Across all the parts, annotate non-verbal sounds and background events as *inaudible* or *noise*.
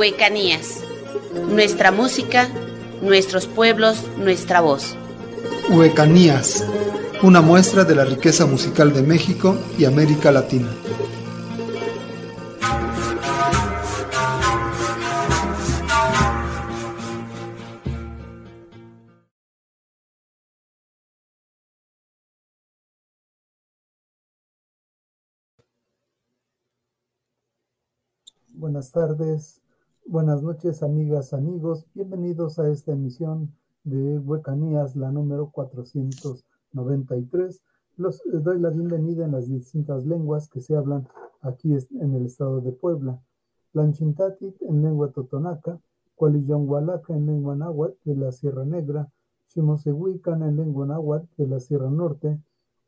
Huecanías. Nuestra música, nuestros pueblos, nuestra voz. Huecanías, una muestra de la riqueza musical de México y América Latina. Buenas tardes, buenas noches amigas, amigos. Bienvenidos a esta emisión de Huecanías, la número 493. Los doy la bienvenida en las distintas lenguas que se hablan aquí en el estado de Puebla. Planchintatit en lengua totonaca, Hualaca en lengua náhuatl de la Sierra Negra, Chimosehuican en lengua náhuatl de la Sierra Norte,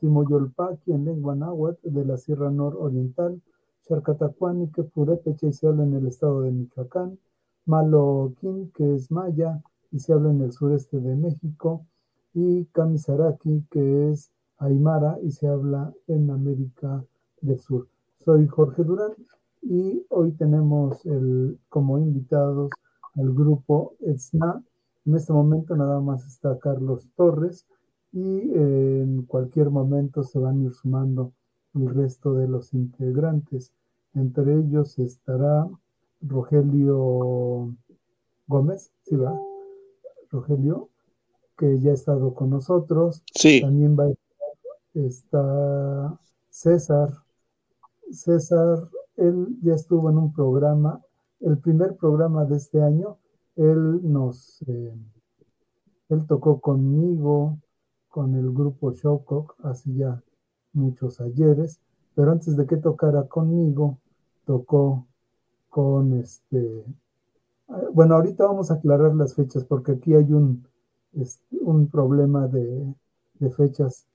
Timoyolpaqui en lengua náhuatl de la Sierra Nororiental, Charcatacuani, que Purépecha y se habla en el estado de Michoacán, Maloquín, que es maya y se habla en el sureste de México, y Kamisaraki, que es aymara y se habla en América del Sur. Soy Jorge Durán y hoy tenemos el, como invitados al grupo ETSNA. En este momento nada más está Carlos Torres y en cualquier momento se van a ir sumando el resto de los integrantes. Entre ellos estará Rogelio Gómez, ¿sí va? Rogelio, que ya ha estado con nosotros. Sí. También va a estar está César. César, él ya estuvo en un programa, el primer programa de este año, él nos, eh, él tocó conmigo, con el grupo Showcock, hace ya muchos ayeres, pero antes de que tocara conmigo, tocó con este, bueno, ahorita vamos a aclarar las fechas porque aquí hay un, este, un problema de, de, fechas.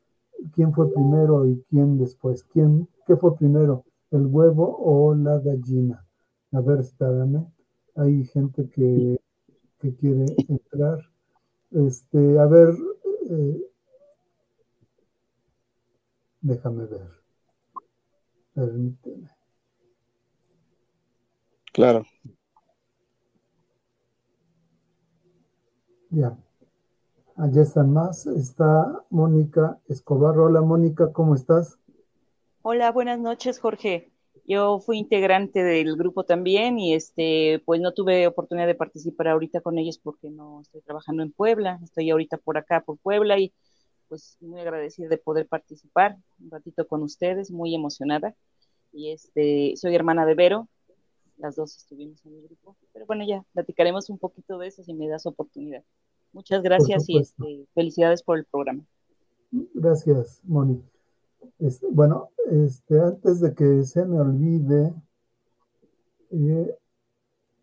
¿Quién fue primero y quién después? ¿Quién, ¿Qué fue primero, el huevo o la gallina? A ver, espérame. Hay gente que, que quiere entrar. Este, a ver, eh, déjame ver. Permíteme. Claro. Ya. Allá están más. Está Mónica Escobar. Hola Mónica, ¿cómo estás? Hola, buenas noches, Jorge. Yo fui integrante del grupo también y este, pues no tuve oportunidad de participar ahorita con ellos porque no estoy trabajando en Puebla. Estoy ahorita por acá, por Puebla y pues muy agradecida de poder participar un ratito con ustedes, muy emocionada. Y este, soy hermana de Vero, las dos estuvimos en el grupo. Pero bueno, ya platicaremos un poquito de eso si me das oportunidad. Muchas gracias y este, felicidades por el programa. Gracias, Moni. Este, bueno, este, antes de que se me olvide, eh,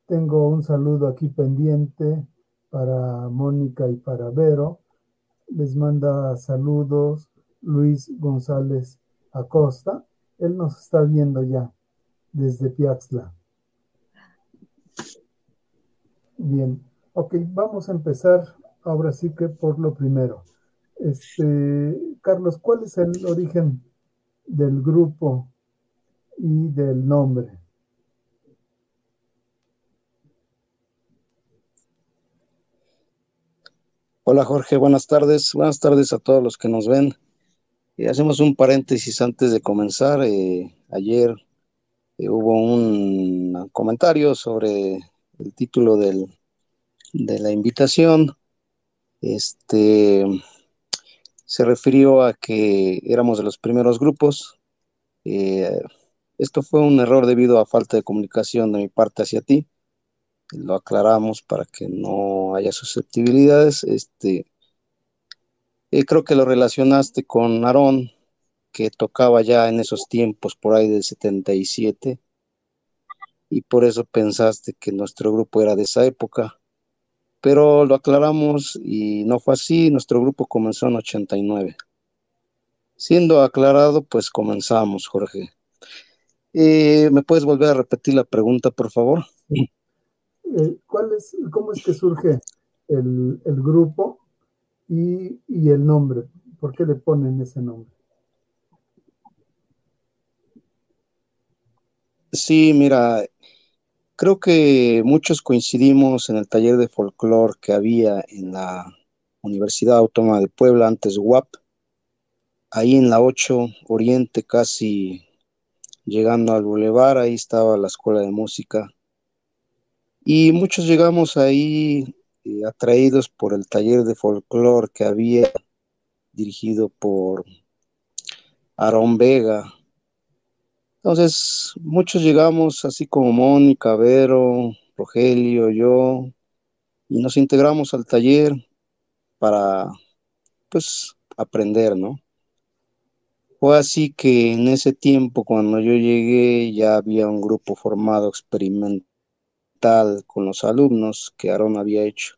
tengo un saludo aquí pendiente para Mónica y para Vero. Les manda saludos Luis González Acosta. Él nos está viendo ya desde Piaxla. Bien, ok, vamos a empezar ahora sí que por lo primero. Este, Carlos, ¿cuál es el origen del grupo y del nombre? Hola Jorge, buenas tardes. Buenas tardes a todos los que nos ven. Eh, hacemos un paréntesis antes de comenzar. Eh, ayer eh, hubo un comentario sobre el título del, de la invitación. Este se refirió a que éramos de los primeros grupos. Eh, esto fue un error debido a falta de comunicación de mi parte hacia ti. Lo aclaramos para que no haya susceptibilidades. Este, eh, creo que lo relacionaste con Aarón, que tocaba ya en esos tiempos, por ahí del 77, y por eso pensaste que nuestro grupo era de esa época. Pero lo aclaramos y no fue así, nuestro grupo comenzó en 89. Siendo aclarado, pues comenzamos, Jorge. Eh, ¿Me puedes volver a repetir la pregunta, por favor? Eh, ¿cuál es, ¿Cómo es que surge el, grupo y, el nombre? ¿Por qué le ponen ese nombre? Sí, mira, creo que muchos coincidimos en el taller de folclore que había en la Universidad Autónoma de Puebla, antes UAP, ahí en la 8 Oriente, casi llegando al bulevar, ahí estaba la escuela de música. Y muchos llegamos ahí eh, atraídos por el taller de folclore que había dirigido por Aarón Vega. Entonces, muchos llegamos así como Mónica, Vero, Rogelio, yo, y nos integramos al taller para, pues, aprender, ¿no? Fue así que en ese tiempo, cuando yo llegué, ya había un grupo formado experimental con los alumnos que Aarón había hecho.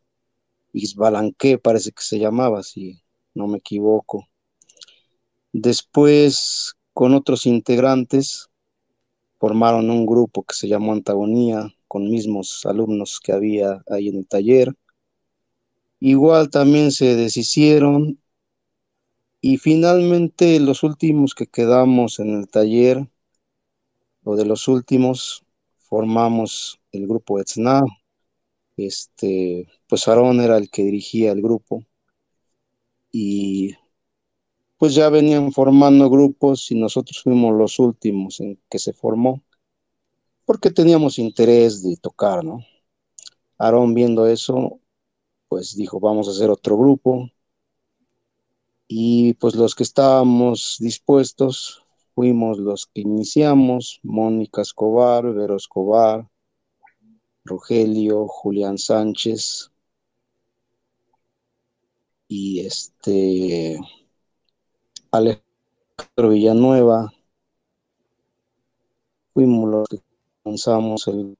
Isbalanque parece que se llamaba, si no me equivoco. Después, con otros integrantes, formaron un grupo que se llamó Antagonía, con mismos alumnos que había ahí en el taller. Igual también se deshicieron y finalmente los últimos que quedamos en el taller, o de los últimos, formamos el grupo Etzna. Este, pues Aarón era el que dirigía el grupo y pues ya venían formando grupos y nosotros fuimos los últimos en que se formó porque teníamos interés de tocar, ¿no? Aarón viendo eso, pues dijo, vamos a hacer otro grupo. Y pues los que estábamos dispuestos fuimos los que iniciamos, Mónica Escobar, Vero Escobar, Rogelio, Julián Sánchez y este Alejandro Villanueva. Fuimos los que lanzamos el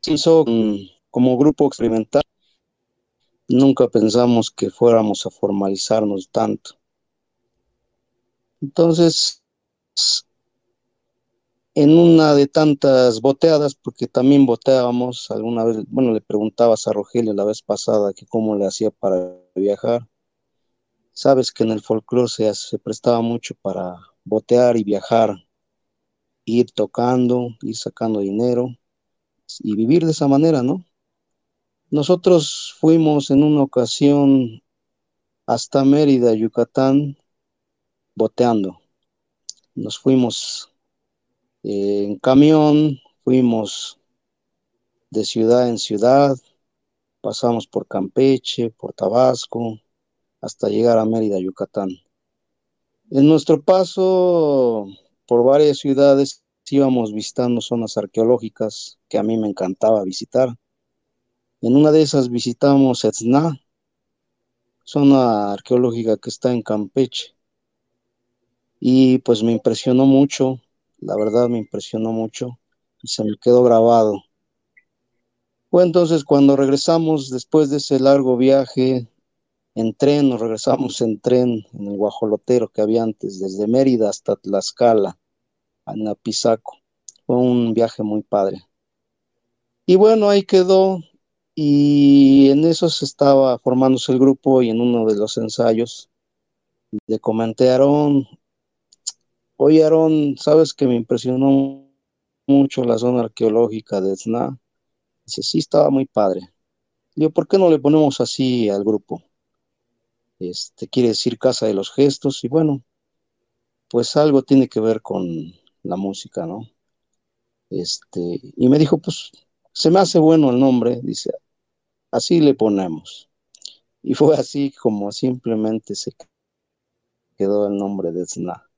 se hizo como grupo experimental. Nunca pensamos que fuéramos a formalizarnos tanto. Entonces, en una de tantas boteadas, porque también boteábamos, alguna vez, bueno, le preguntabas a Rogelio la vez pasada que cómo le hacía para viajar. Sabes que en el folclore se, se prestaba mucho para botear y viajar, ir tocando, ir sacando dinero y vivir de esa manera, ¿no? Nosotros fuimos en una ocasión hasta Mérida, Yucatán, boteando. Nos fuimos eh, en camión, fuimos de ciudad en ciudad, pasamos por Campeche, por Tabasco, hasta llegar a Mérida, Yucatán. En nuestro paso por varias ciudades íbamos visitando zonas arqueológicas que a mí me encantaba visitar. En una de esas visitamos Etzna, zona arqueológica que está en Campeche. Y pues me impresionó mucho la verdad me impresionó mucho y se me quedó grabado. Fue entonces cuando regresamos después de ese largo viaje en tren, nos regresamos en tren en el guajolotero que había antes, desde Mérida hasta Tlaxcala, en Apizaco. Fue un viaje muy padre. Y bueno, ahí quedó y en eso se estaba formándose el grupo y en uno de los ensayos le comenté a Oye, Aaron, ¿sabes que me impresionó mucho la zona arqueológica de Sna? Dice, sí, estaba muy padre. Digo, ¿por qué no le ponemos así al grupo? Este, quiere decir Casa de los Gestos, y bueno, pues algo tiene que ver con la música, ¿no? Este, y me dijo, pues, se me hace bueno el nombre, dice, así le ponemos. Y fue así como simplemente se quedó el nombre de Sna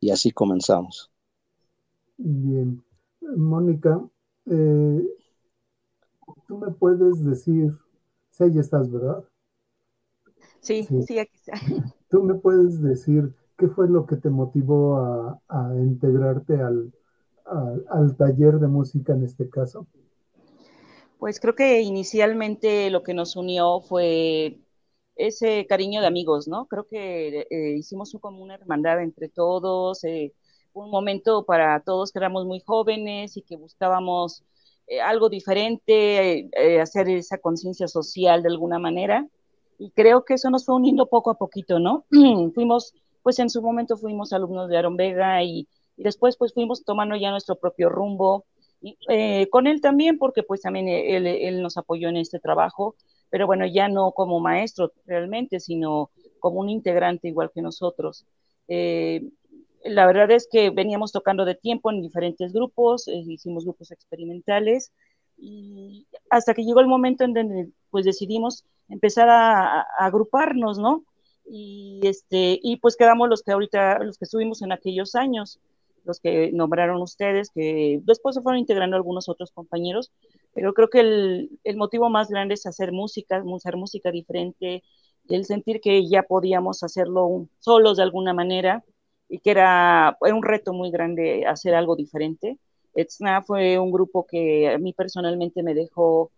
y así comenzamos. Bien. Mónica, eh, tú me puedes decir, si ya estás, ¿verdad? Sí, sí, aquí está. *laughs* Tú me puedes decir qué fue lo que te motivó a, integrarte al, al taller de música en este caso. Pues creo que inicialmente lo que nos unió fue ese cariño de amigos, ¿no? Creo que eh, hicimos como una hermandad entre todos, eh, un momento para todos que éramos muy jóvenes y que buscábamos eh, algo diferente, hacer esa conciencia social de alguna manera. Y creo que eso nos fue uniendo poco a poquito, ¿no? *clears throat* fuimos, pues en su momento fuimos alumnos de Aaron Vega y, y, después pues fuimos tomando ya nuestro propio rumbo. eh, con él también, porque pues también él, nos apoyó en este trabajo, pero bueno, ya no como maestro realmente, sino como un integrante igual que nosotros. Eh, la verdad es que veníamos tocando de tiempo en diferentes grupos, eh, hicimos grupos experimentales y hasta que llegó el momento en donde pues decidimos empezar a, agruparnos, ¿no? Y este y pues quedamos los que ahorita los que estuvimos en aquellos años, los que nombraron ustedes, que después se fueron integrando algunos otros compañeros, pero creo que el, el motivo más grande es hacer música, hacer música diferente, el sentir que ya podíamos hacerlo solos de alguna manera y que era, un reto muy grande hacer algo diferente. Etzna fue un grupo que a mí personalmente me dejó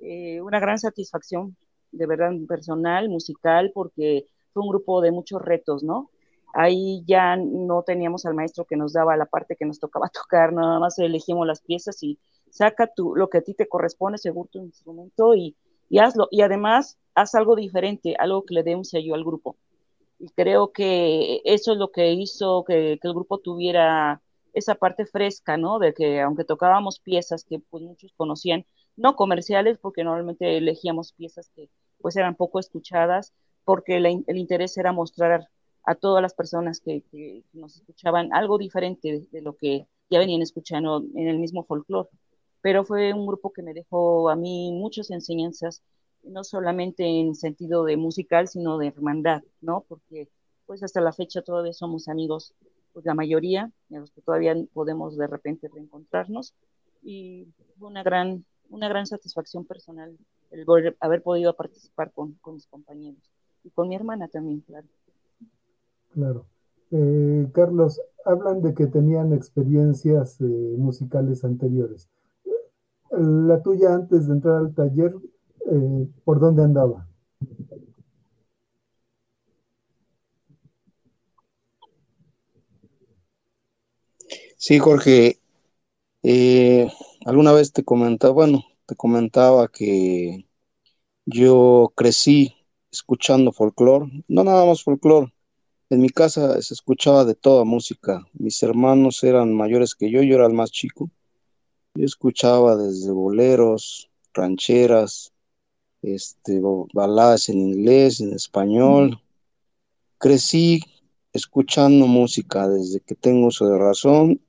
eh, una gran satisfacción, de verdad personal, musical, porque fue un grupo de muchos retos, ¿no? Ahí ya no teníamos al maestro que nos daba la parte que nos tocaba *laughs* tocar, nada más elegimos las piezas y saca tu, lo que a ti te corresponde según tu instrumento y, y hazlo. Y además, haz algo diferente, algo que le dé un sello al grupo. Y creo que eso es lo que hizo que, el grupo tuviera esa parte fresca, ¿no? De que aunque tocábamos piezas que pues muchos conocían, no comerciales, porque normalmente elegíamos piezas que pues eran poco escuchadas, porque el interés era mostrar a todas las personas que, nos escuchaban algo diferente de, lo que ya venían escuchando en el mismo folclore. Pero fue un grupo que me dejó a mí muchas enseñanzas no solamente en sentido de musical, sino de hermandad, ¿no? Porque pues hasta la fecha todavía somos amigos, pues la mayoría, de los que todavía podemos de repente reencontrarnos, y fue una gran, una gran satisfacción personal el haber podido participar con, mis compañeros y con mi hermana también, claro. Claro. Eh, Carlos, hablan de que tenían experiencias eh, musicales anteriores. La tuya antes de entrar al taller, eh, por dónde andaba. Sí, Jorge, eh, alguna vez te comentaba, bueno, te comentaba que yo crecí escuchando folclore, no nada más folclore. En mi casa se escuchaba de toda música. Mis hermanos eran mayores que yo, yo era el más chico. Yo escuchaba desde boleros, rancheras, este, baladas en inglés, en español. Crecí escuchando música desde que tengo uso de razón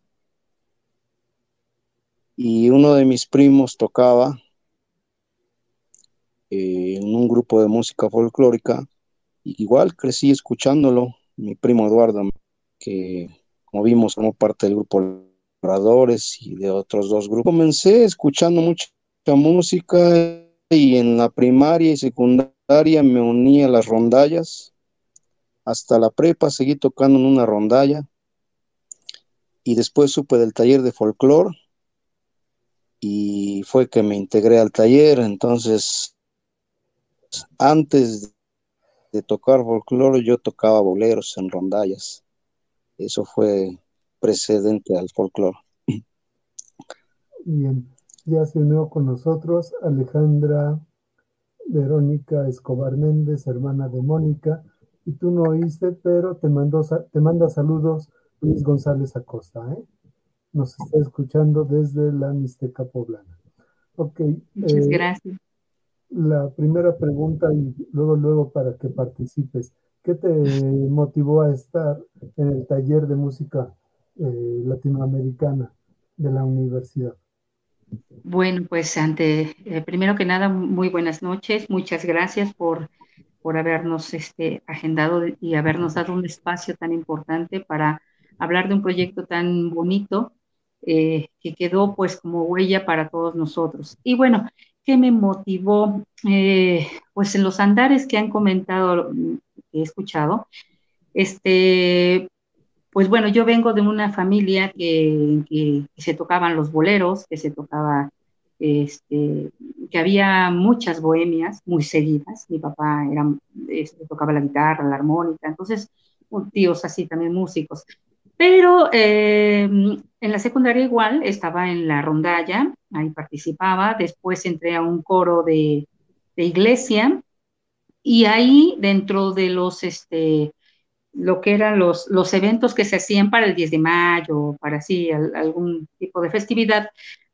y uno de mis primos tocaba eh, en un grupo de música folclórica. igual crecí escuchándolo, mi primo Eduardo, que como vimos como parte del grupo Y de otros dos grupos. Comencé escuchando mucha música y en la primaria y secundaria me uní a las rondallas. Hasta la prepa seguí tocando en una rondalla. Y después supe del taller de folclore y fue que me integré al taller. Entonces, antes de tocar folclore, yo tocaba boleros en rondallas. Eso fue precedente al folclore. Bien. Ya se unió con nosotros Alejandra Verónica Escobar Méndez, hermana de Mónica, y tú no oíste, pero te, mandó, te manda saludos Luis González Acosta, ¿eh? Nos está escuchando desde la Mixteca Poblana. Ok. Muchas eh, gracias. La primera pregunta y luego, luego para que participes. ¿Qué te motivó a estar en el taller de música eh, latinoamericana de la universidad? Bueno, pues ante, eh, primero que nada, muy buenas noches. Muchas gracias por, por habernos este, agendado y habernos dado un espacio tan importante para hablar de un proyecto tan bonito eh, que quedó pues como huella para todos nosotros. Y bueno, ¿qué me motivó? Eh, pues en los andares que han comentado, que he escuchado, este, pues bueno, yo vengo de una familia que, se tocaban los boleros, que se tocaba, este, que había muchas bohemias muy seguidas. Mi papá era, este, tocaba la guitarra, la armónica, entonces tíos así también músicos. Pero eh, en la secundaria igual estaba en la rondalla, ahí participaba, después entré a un coro de, de iglesia y ahí dentro de los, este, lo que eran los, los eventos que se hacían para el 10 de mayo, para así algún tipo de festividad,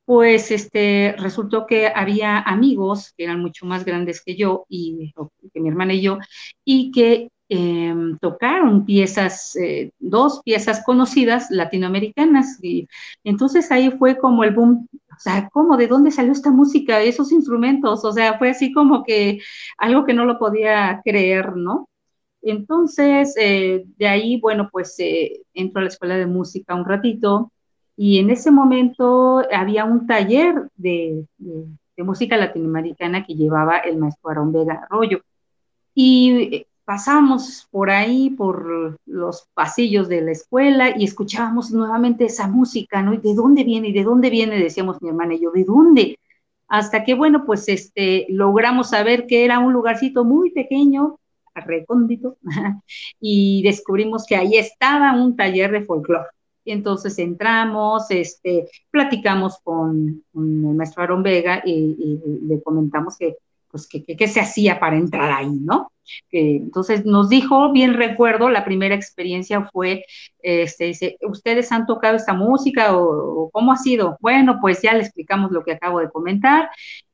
pues este, resultó que había amigos que eran mucho más grandes que yo y que mi hermana y yo, y que em, tocaron piezas, eh, dos piezas conocidas latinoamericanas. Y entonces ahí fue como el boom, o sea, ¿cómo? ¿De dónde salió esta música, esos instrumentos? O sea, fue así como que algo que no lo podía creer, ¿no? Entonces, eh, de ahí, bueno, pues eh, entro a la escuela de música un ratito y en ese momento había un taller de, música latinoamericana que llevaba el maestro Aarón Vega Arroyo. Y eh, pasábamos por ahí, por los pasillos de la escuela y escuchábamos nuevamente esa música, ¿no? ¿Y de dónde viene? ¿Y de dónde viene? Decíamos mi hermana y yo, ¿de dónde? Hasta que, bueno, pues este, logramos saber que era un lugarcito muy pequeño, recóndito, *laughs* y descubrimos que ahí estaba un taller de folclore. Entonces entramos, este, platicamos con, el maestro Aaron Vega y, le comentamos que, pues, que, se hacía para entrar ahí, ¿no? entonces nos dijo, bien recuerdo, la primera experiencia fue, este, dice, ¿ustedes han tocado esta música o, o cómo ha sido? Bueno, pues ya le explicamos lo que acabo de comentar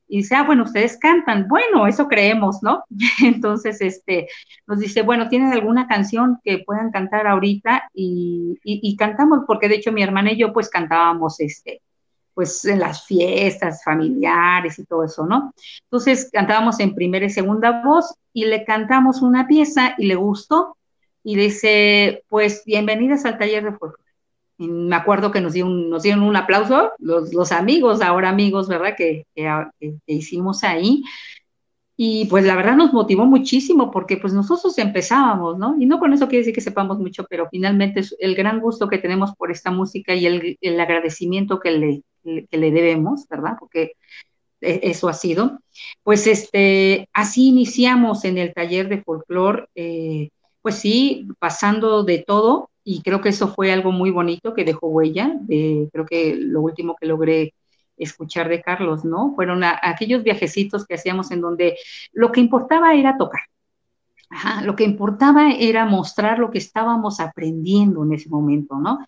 y dice, ah, bueno, ustedes cantan. Bueno, eso creemos, ¿no? *laughs* Entonces, este, nos dice, bueno, ¿tienen alguna canción que puedan cantar ahorita? Y, y, cantamos, porque de hecho mi hermana y yo, pues cantábamos, este, pues en las fiestas familiares y todo eso, ¿no? Entonces cantábamos en primera y segunda voz y le cantamos una pieza y le gustó y dice, pues bienvenidas al taller de folclore me acuerdo que nos dieron, nos dieron un aplauso los, amigos, ahora amigos, ¿verdad? Que, hicimos ahí. Y pues la verdad nos motivó muchísimo porque pues nosotros empezábamos, ¿no? Y no con eso quiere decir que sepamos mucho, pero finalmente es el gran gusto que tenemos por esta música y el, agradecimiento que le, le debemos, ¿verdad? Porque e, eso ha sido. Pues este, así iniciamos en el taller de folclore, eh, pues sí, pasando de todo, y creo que eso fue algo muy bonito que dejó huella, creo que lo último que logré escuchar de Carlos, ¿no? Fueron aquellos viajecitos que hacíamos en donde lo que importaba era tocar. lo que importaba era mostrar lo que estábamos aprendiendo en ese momento, ¿no?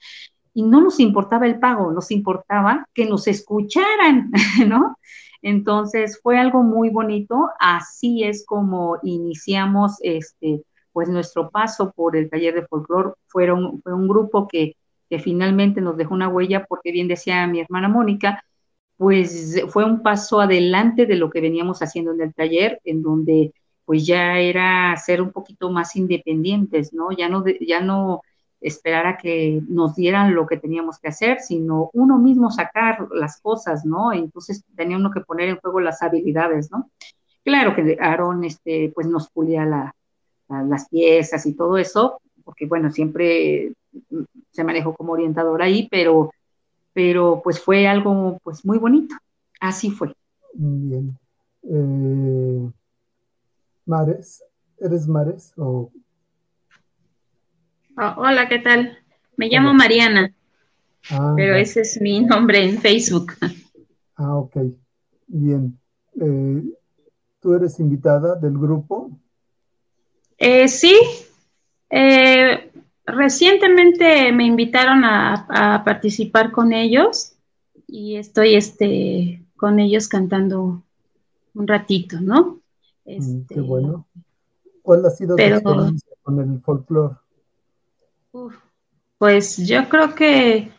Y no nos importaba el pago, nos importaba que nos escucharan, *laughs* ¿no? Entonces fue algo muy bonito, así es como iniciamos este, pues nuestro paso por el taller de folclore fue un grupo que, finalmente nos dejó una huella, porque bien decía mi hermana Mónica, pues fue un paso adelante de lo que veníamos haciendo en el taller, en donde pues ya era ser un poquito más independientes, ¿no? Ya no, ya no esperar a que nos dieran lo que teníamos que hacer, sino uno mismo sacar las cosas, ¿no? Entonces tenía uno que poner en juego las habilidades, ¿no? Claro que Aaron, este, pues nos pulía la, las piezas y todo eso, porque bueno, siempre se manejó como orientador ahí, pero, pero pues fue algo pues muy bonito. Así fue. Bien. Eh, Mares, ¿eres Mares o... Oh, hola, ¿qué tal? Me llamo Mariana, ah, pero ese es mi nombre en Facebook. Ah, ok. Bien. Eh, ¿Tú eres invitada del grupo? Eh, sí, eh, recientemente me invitaron a, participar con ellos y estoy este, con ellos cantando un ratito, ¿no? Mm, este, qué bueno. ¿Cuál ha sido tu experiencia con el folclore? Pues yo creo que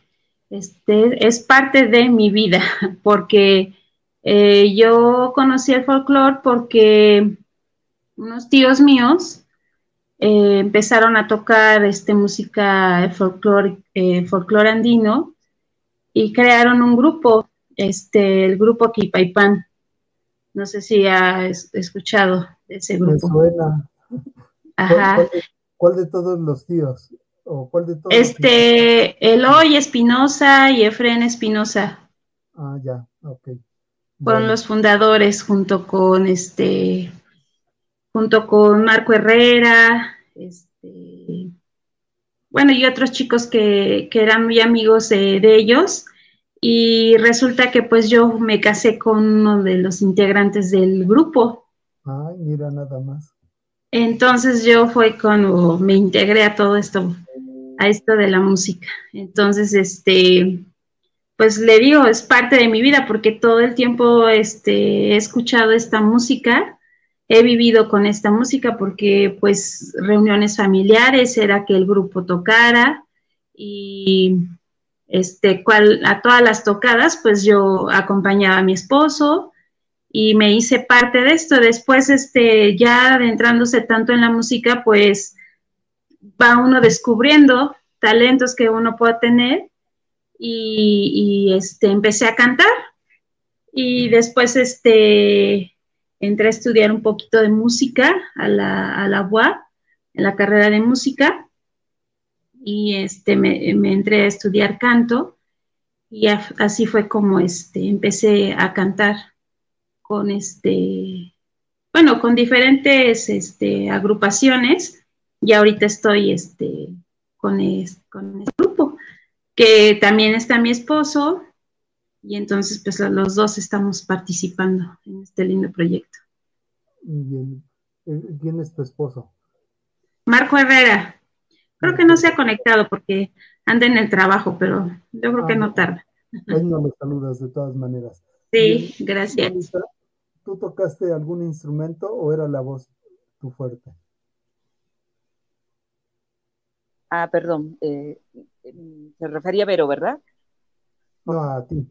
este, es parte de mi vida, *laughs* porque eh, yo conocí el folclore porque unos tíos míos eh, empezaron a tocar este, música folclore, eh, folclore andino y crearon un grupo, este, el grupo Kipaipan. No sé si has escuchado de ese grupo. Me suena. Ajá. ¿Cuál, de, todos los tíos? ¿O cuál de todos este, Eloy Espinosa y Efren Espinosa. Ah, ya, ok. Fueron los fundadores junto con este junto con Marco Herrera, este, bueno, y otros chicos que, eran muy amigos de, ellos. Y resulta que pues yo me casé con uno de los integrantes del grupo. Ay, mira nada más. Entonces yo fue cuando me integré a todo esto, a esto de la música. Entonces, este, pues le digo, es parte de mi vida porque todo el tiempo este, he escuchado esta música, he vivido con esta música porque pues reuniones familiares era que el grupo tocara y este, a todas las tocadas pues yo acompañaba a mi esposo y me hice parte de esto. Después, este, ya adentrándose tanto en la música, pues va uno descubriendo talentos que uno pueda tener y, este, empecé a cantar y después este, entré a estudiar un poquito de música a la, a la en la carrera de música y este, me, entré a estudiar canto y así fue como este, empecé a cantar con este, bueno, con diferentes este, agrupaciones y ahorita estoy este, con, con este grupo, que también está mi esposo y entonces pues los dos estamos participando en este lindo proyecto. Bien. Eh, ¿Quién es tu esposo? Marco Herrera. Creo que no se ha conectado porque anda en el trabajo, pero yo creo que no ah, tarda. Ahí no me saludas de todas maneras. Sí, gracias. ¿Tú tocaste algún instrumento o era la voz tu fuerte? Ah, perdón. Eh, se refería a Vero, ¿verdad? No, a ti.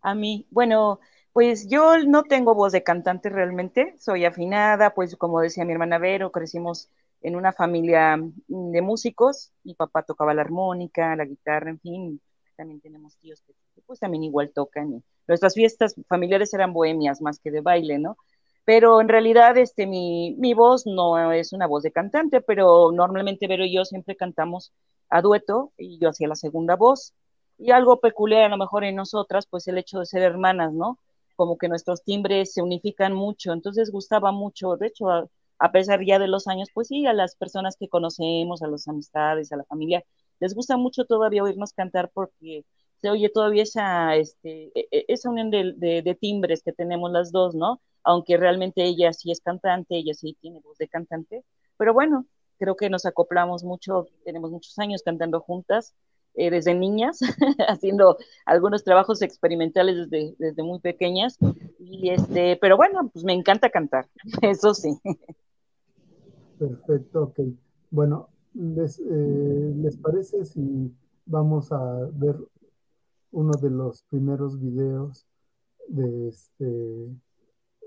A mí. Bueno, pues yo no tengo voz de cantante realmente. Soy afinada, pues como decía mi hermana Vero, crecimos en una familia de músicos. Mi papá tocaba la armónica, la guitarra, en fin. También tenemos tíos que pues también igual tocan. nuestras fiestas familiares eran bohemias más que de baile, ¿no? pero en realidad este, mi, mi, voz no es una voz de cantante, pero normalmente Vero y yo siempre cantamos a dueto y yo hacía la segunda voz. Y algo peculiar a lo mejor en nosotras, pues el hecho de ser hermanas, ¿no? Como que nuestros timbres se unifican mucho, entonces gustaba mucho, de hecho, a, pesar ya de los años, pues sí, a las personas que conocemos, a las amistades, a la familia, les gusta mucho todavía oírnos cantar porque se oye todavía esa, este, e, e, esa unión de, de timbres que tenemos las dos, ¿no? aunque realmente ella sí es cantante, ella sí tiene voz de cantante, pero bueno, creo que nos acoplamos mucho, tenemos muchos años cantando juntas, eh, desde niñas, *laughs* haciendo algunos trabajos experimentales desde, desde muy pequeñas, y este, pero bueno, pues me encanta cantar, *laughs* eso sí. Perfecto, ok. Bueno, ¿les, eh, ¿les parece si vamos a ver uno de los primeros videos de este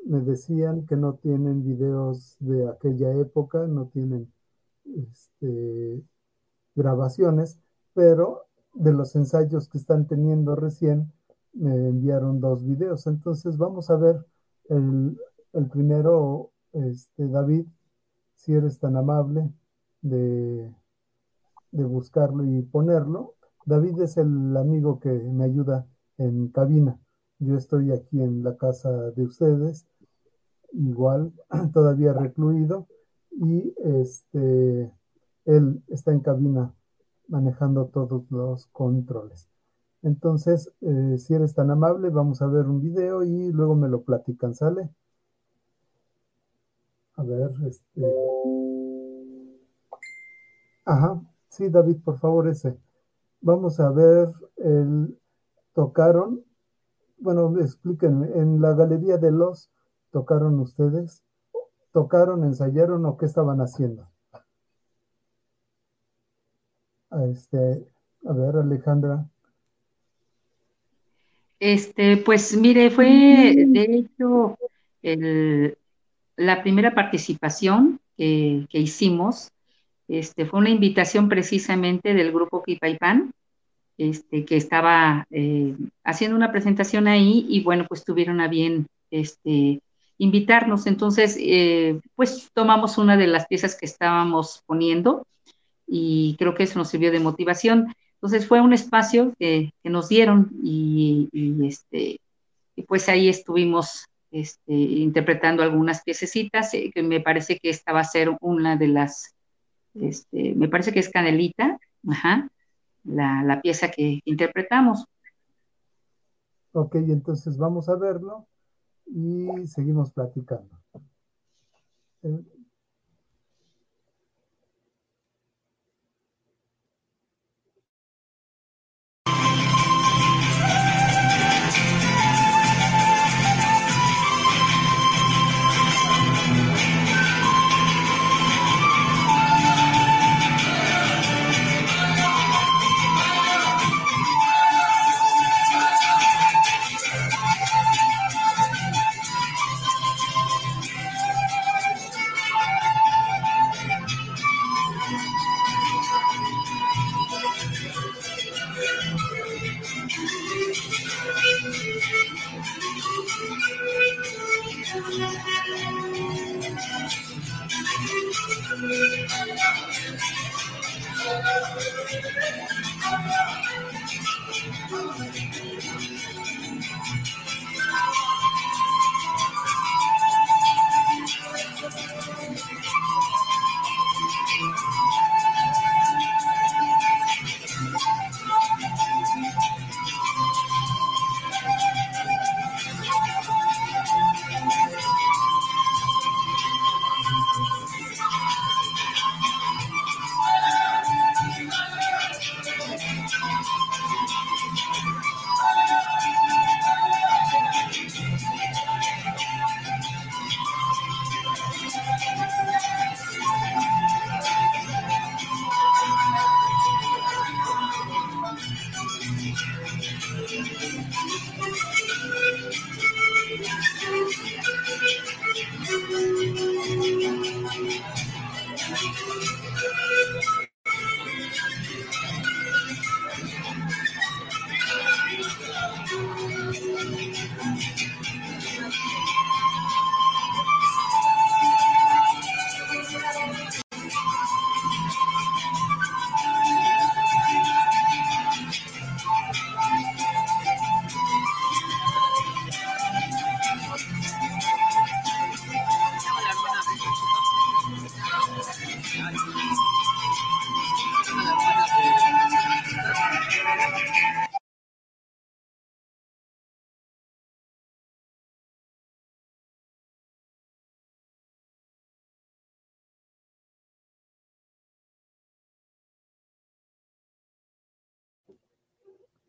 me decían que no tienen videos de aquella época, no tienen este, grabaciones, pero de los ensayos que están teniendo recién me enviaron dos videos. Entonces vamos a ver el, primero, este, David, si eres tan amable de, de buscarlo y ponerlo. David es el amigo que me ayuda en cabina. Yo estoy aquí en la casa de ustedes igual *clears throat* todavía recluido y este, él está en cabina manejando todos los controles. Entonces, eh, si eres tan amable, vamos a ver un video y luego me lo platican, ¿sale? A ver, este... Ajá, sí, David, por favor, ese. Vamos a ver, el... tocaron, bueno, explíquenme, en la Galería de los tocaron ustedes? ¿Tocaron, ensayaron o qué estaban haciendo? A, este, a ver, Alejandra. Este, pues mire, fue de hecho la primera participación que, hicimos. Este, fue una invitación precisamente del grupo Kipaipan, este, que estaba eh, haciendo una presentación ahí y bueno, pues tuvieron a bien este, invitarnos. Entonces, eh, pues tomamos una de las piezas que estábamos poniendo y creo que eso nos sirvió de motivación. Entonces fue un espacio que, nos dieron y, este, y pues ahí estuvimos este, interpretando algunas piececitas, eh, que me parece que esta va a ser una de las, este, me parece que es Canelita, ajá, la, la pieza que interpretamos. Ok, entonces vamos a verlo y seguimos platicando.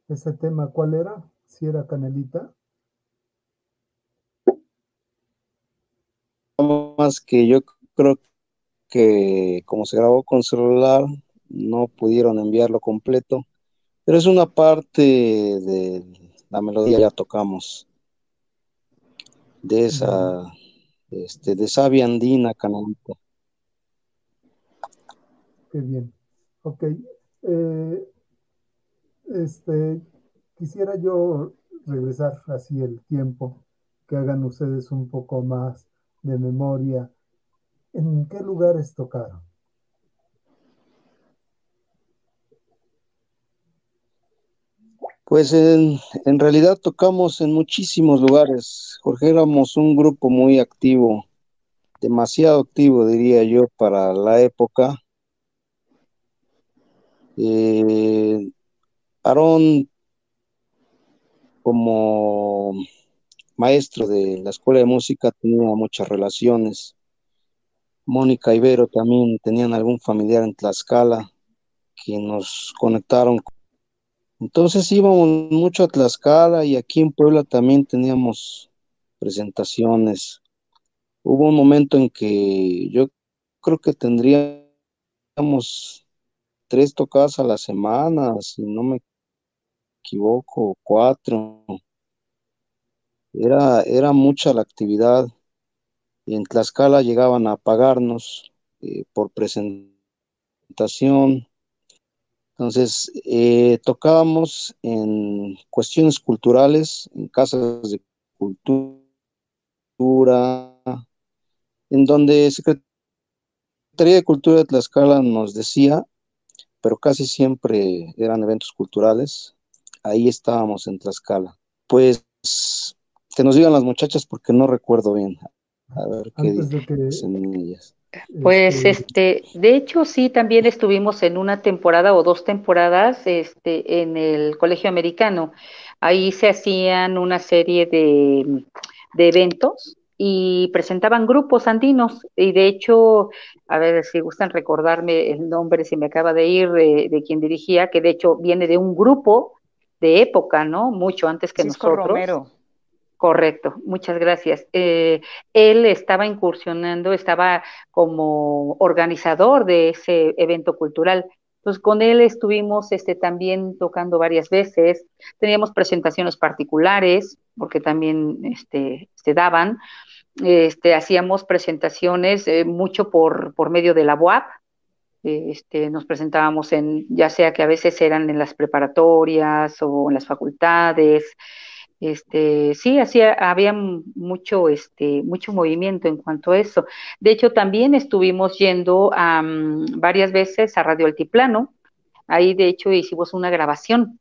Ese tema, ¿cuál era? Si era Canelita. Más que yo creo que como se grabó con celular, no pudieron enviarlo completo, pero es una parte de la melodía ya tocamos de esa, este, de Sabia Andina Canelita. Qué bien. Ok. Eh, este, quisiera yo regresar así el tiempo, que hagan ustedes un poco más de memoria. ¿En qué lugares tocaron? Pues en, en, realidad tocamos en muchísimos lugares. Jorge, éramos un grupo muy activo, demasiado activo, diría yo, para la época. Eh, Aarón, como maestro de la escuela de música, tenía muchas relaciones. Mónica Ibero también tenían algún familiar en Tlaxcala que nos conectaron. Entonces íbamos mucho a Tlaxcala y aquí en Puebla también teníamos presentaciones. Hubo un momento en que yo creo que tendríamos tres tocadas a la semana, si no me equivoco, cuatro. Era, era mucha la actividad. En Tlaxcala llegaban a pagarnos eh, por presentación. Entonces, eh, tocábamos en cuestiones culturales, en casas de cultura, en donde Secretaría de Cultura de Tlaxcala nos decía, pero casi siempre eran eventos culturales, ahí estábamos en Tlaxcala. Pues que nos digan las muchachas porque no recuerdo bien. A ver qué dicen ellas. Pues este, de hecho sí, también estuvimos en una temporada o dos temporadas este, en el Colegio Americano. Ahí se hacían una serie de, de eventos y presentaban grupos andinos y de hecho, a ver si gustan recordarme el nombre, si me acaba de ir de, de quien dirigía, que de hecho viene de un grupo de época, ¿no? Mucho antes que nosotros. Romero. Correcto, muchas gracias. Eh, él estaba incursionando, estaba como organizador de ese evento cultural. Entonces, con él estuvimos este, también tocando varias veces. Teníamos presentaciones particulares, porque también este, se daban. Este, hacíamos presentaciones eh, mucho por, por medio de la UAP, este, nos presentábamos en, ya sea que a veces eran en las preparatorias o en las facultades, este, sí, hacía, había mucho, este, mucho movimiento en cuanto a eso. De hecho, también estuvimos yendo varias veces a Radio Altiplano. Ahí, de hecho, hicimos una grabación.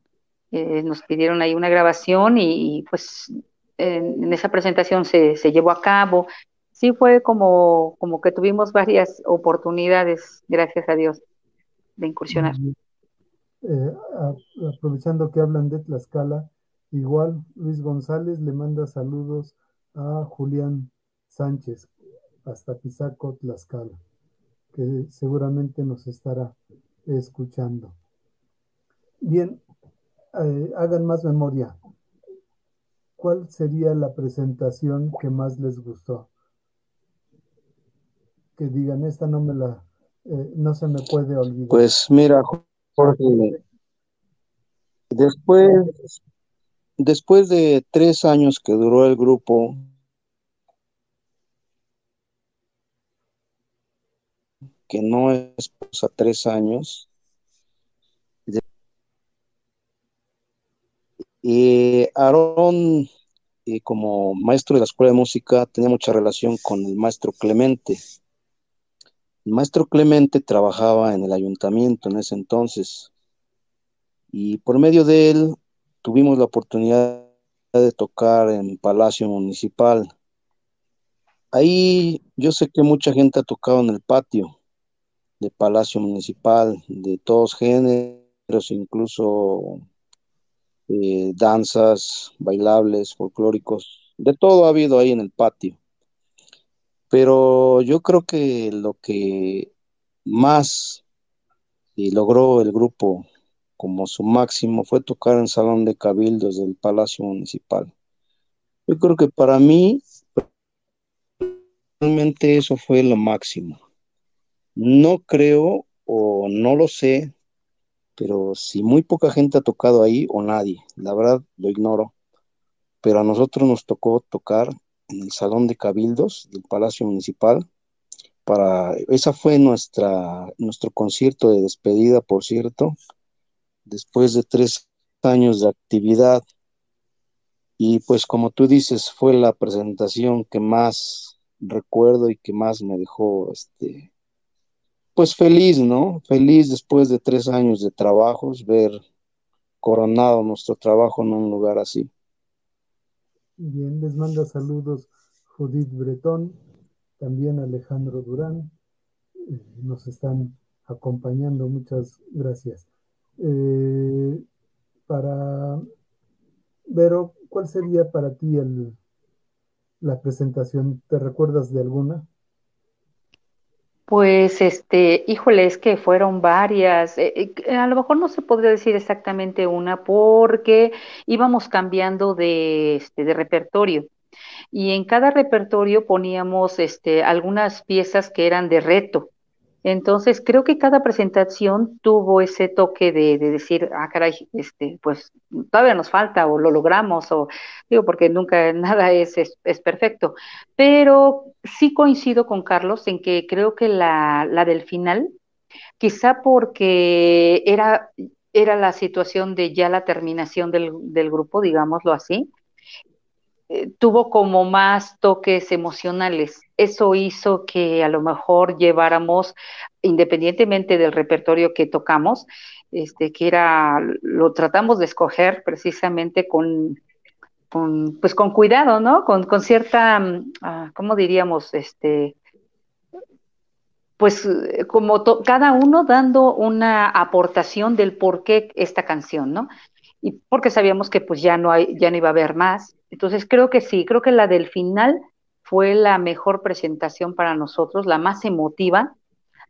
Eh, nos pidieron ahí una grabación y, pues en, esa presentación se, se, llevó a cabo. Sí, fue como, como que tuvimos varias oportunidades, gracias a Dios, de incursionar. Eh, aprovechando que hablan de Tlaxcala, Igual Luis González le manda saludos a Julián Sánchez hasta Pisaco, Tlaxcala, que seguramente nos estará escuchando. Bien, eh, hagan más memoria. ¿Cuál sería la presentación que más les gustó? Que digan, esta no me la, eh, no se me puede olvidar. Pues mira, Jorge, después Después de tres años que duró el grupo, que no es pues, a tres años, y Aarón, como maestro de la escuela de música, tenía mucha relación con el maestro Clemente. El maestro Clemente trabajaba en el ayuntamiento en ese entonces, y por medio de él tuvimos la oportunidad de tocar en Palacio Municipal. Ahí yo sé que mucha gente ha tocado en el patio de Palacio Municipal, de todos géneros, incluso eh, danzas, bailables, folclóricos, de todo ha habido ahí en el patio. Pero yo creo que lo que más logró el grupo como su máximo fue tocar en Salón de Cabildos del Palacio Municipal. Yo creo que para mí, realmente eso fue lo máximo. No creo o no lo sé, pero si muy poca gente ha tocado ahí o nadie, la verdad lo ignoro, pero a nosotros nos tocó tocar el Salón de Cabildos del Palacio Municipal. Para, esa fue nuestra, nuestro concierto de despedida, por cierto, después de tres años de actividad. Y pues como tú dices, fue la presentación que más recuerdo y que más me dejó, este, pues feliz, ¿no? Feliz después de tres años de trabajos, ver coronado nuestro trabajo en un lugar así. Bien, les manda saludos Judith Bretón, también Alejandro Durán, eh, nos están acompañando, muchas gracias. Eh, para Vero, ¿cuál sería para ti el, la presentación? ¿Te recuerdas de alguna? Pues, este, híjole, es que fueron varias. Eh, eh, a lo mejor no se podría decir exactamente una porque íbamos cambiando de, este, de repertorio y en cada repertorio poníamos este, algunas piezas que eran de reto. Entonces, creo que cada presentación tuvo ese toque de, decir, ah, caray, este, pues todavía nos falta o lo logramos, o digo, porque nunca *laughs* nada es, es, perfecto. Pero sí coincido con Carlos en que creo que la, la del final, quizá porque era, era la situación de ya la terminación del, del grupo, digámoslo así, eh, tuvo como más toques emocionales. Eso hizo que a lo mejor lleváramos, independientemente del repertorio que tocamos, este, que era, lo tratamos de escoger precisamente con, con pues con cuidado, ¿no? Con, con cierta, mm, ah, ¿cómo diríamos? Este, pues como cada uno dando una aportación del por qué esta canción, ¿no? Y porque sabíamos que pues ya no hay, ya no iba a haber más, entonces creo que sí, creo que la del final fue la mejor presentación para nosotros, la más emotiva,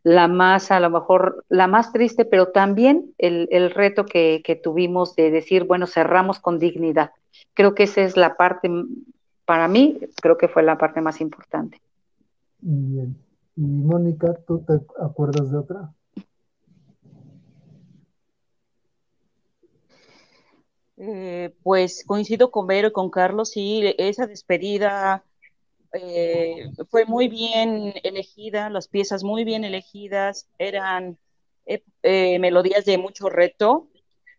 la más, a lo mejor, la más triste, pero también el, reto que, tuvimos de decir, bueno, cerramos con dignidad. Creo que esa es la parte, para mí, creo que fue la parte más importante. Bien. Y Mónica, ¿tú te acuerdas de otra? Eh, pues coincido con Vero y con Carlos, y esa despedida eh, fue muy bien elegida, las piezas muy bien elegidas, eran eh, melodías de mucho reto,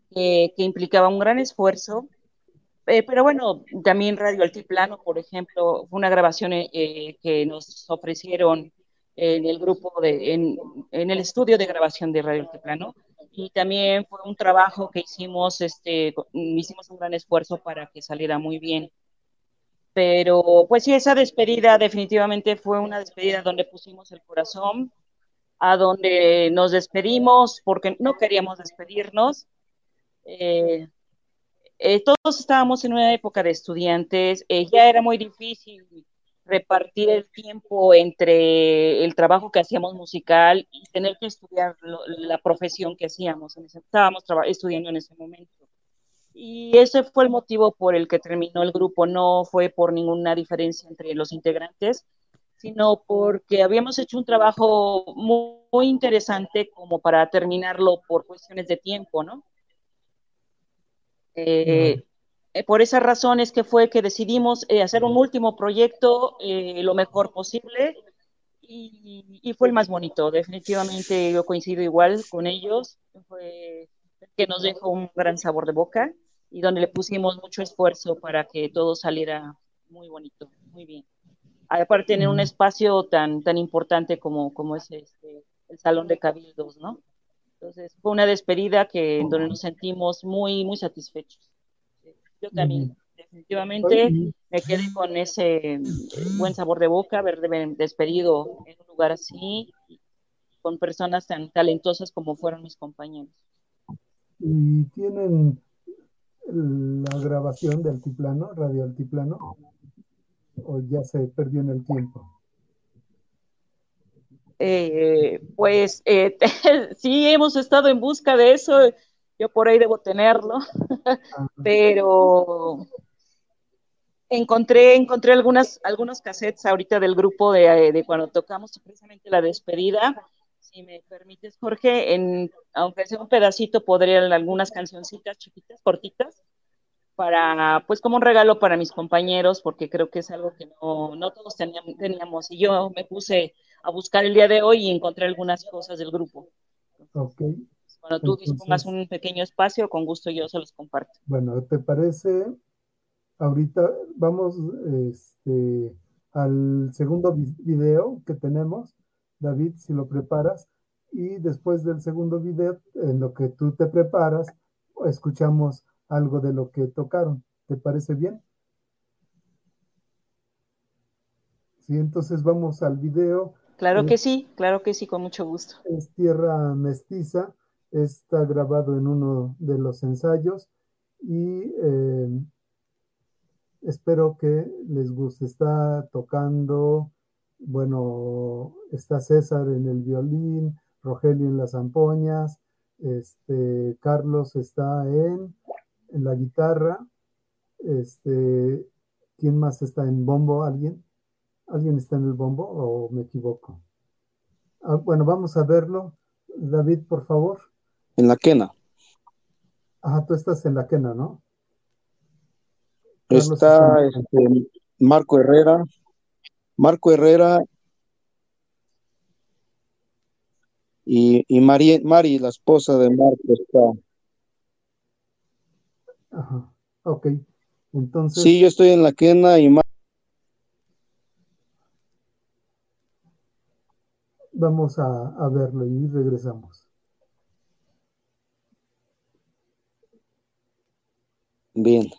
que implicaba un gran esfuerzo, Eh, pero bueno, también Radio Altiplano, por ejemplo, fue una grabación eh, que nos ofrecieron en el grupo, de, en, el estudio de grabación de Radio Altiplano. Y también fue un trabajo que hicimos, este, hicimos un gran esfuerzo para que saliera muy bien. Pero pues sí, esa despedida definitivamente fue una despedida donde pusimos el corazón, a donde nos despedimos porque no queríamos despedirnos. Eh, eh, todos estábamos en una época de estudiantes, eh, ya era muy difícil repartir el tiempo entre el trabajo que hacíamos musical y tener que estudiar la profesión que hacíamos. estábamos estudiando en ese momento. Y ese fue el motivo por el que terminó el grupo. No fue por ninguna diferencia entre los integrantes, sino porque habíamos hecho un trabajo muy, interesante como para terminarlo por cuestiones de tiempo, ¿no? Eh, por esas razones que fue que decidimos eh, hacer un último proyecto lo mejor posible y, fue el más bonito. Definitivamente yo coincido igual con ellos. Fue que nos dejó un gran sabor de boca y donde le pusimos mucho esfuerzo para que todo saliera muy bonito, muy bien. Aparte tener un espacio tan, tan importante como, como es este, el Salón de Cabildos, ¿no? Entonces fue una despedida que en donde nos sentimos muy, muy satisfechos. Yo también, definitivamente, me quedé con ese eh, buen sabor de boca, haber despedido en un lugar así, con personas tan talentosas como fueron mis compañeros. ¿Y tienen la grabación de Altiplano, Radio Altiplano? ¿O ya se perdió en el tiempo? Eh, pues eh, *laughs* sí hemos estado en busca de eso, yo por ahí debo tenerlo, pero encontré, encontré algunas, algunos cassettes ahorita del grupo de, de, cuando tocamos precisamente la despedida. Si me permites, Jorge, en, aunque sea un pedacito, podría algunas cancioncitas chiquitas, cortitas, para, pues como un regalo para mis compañeros, porque creo que es algo que no, no todos teníamos, y yo me puse a buscar el día de hoy y encontré algunas cosas del grupo. Ok. Cuando tú dispongas un pequeño espacio, con gusto yo se los comparto. Bueno, ¿te parece? Ahorita vamos este, al segundo video que tenemos. David, si lo preparas. Y después del segundo video, en lo que tú te preparas, escuchamos algo de lo que tocaron. ¿Te parece bien? Sí, entonces vamos al video Claro que sí, claro que sí, con mucho gusto. Es Tierra Mestiza, está grabado en uno de los ensayos y eh, espero que les guste. Está tocando, bueno, está César en el violín, Rogelio en las zampoñas, este, Carlos está en, en la guitarra, este, ¿quién más está en bombo? ¿Alguien? ¿Alguien está en el bombo o me equivoco? Ah, bueno, vamos a verlo. David, por favor. En la quena. Ajá, tú estás en la quena, ¿no? está este, Marco Herrera. Marco Herrera y, y Mari, Mari, la esposa de Marco, está. Ajá, ok. Entonces. Sí, yo estoy en la quena y Marco Vamos a, a verlo y regresamos. Bien.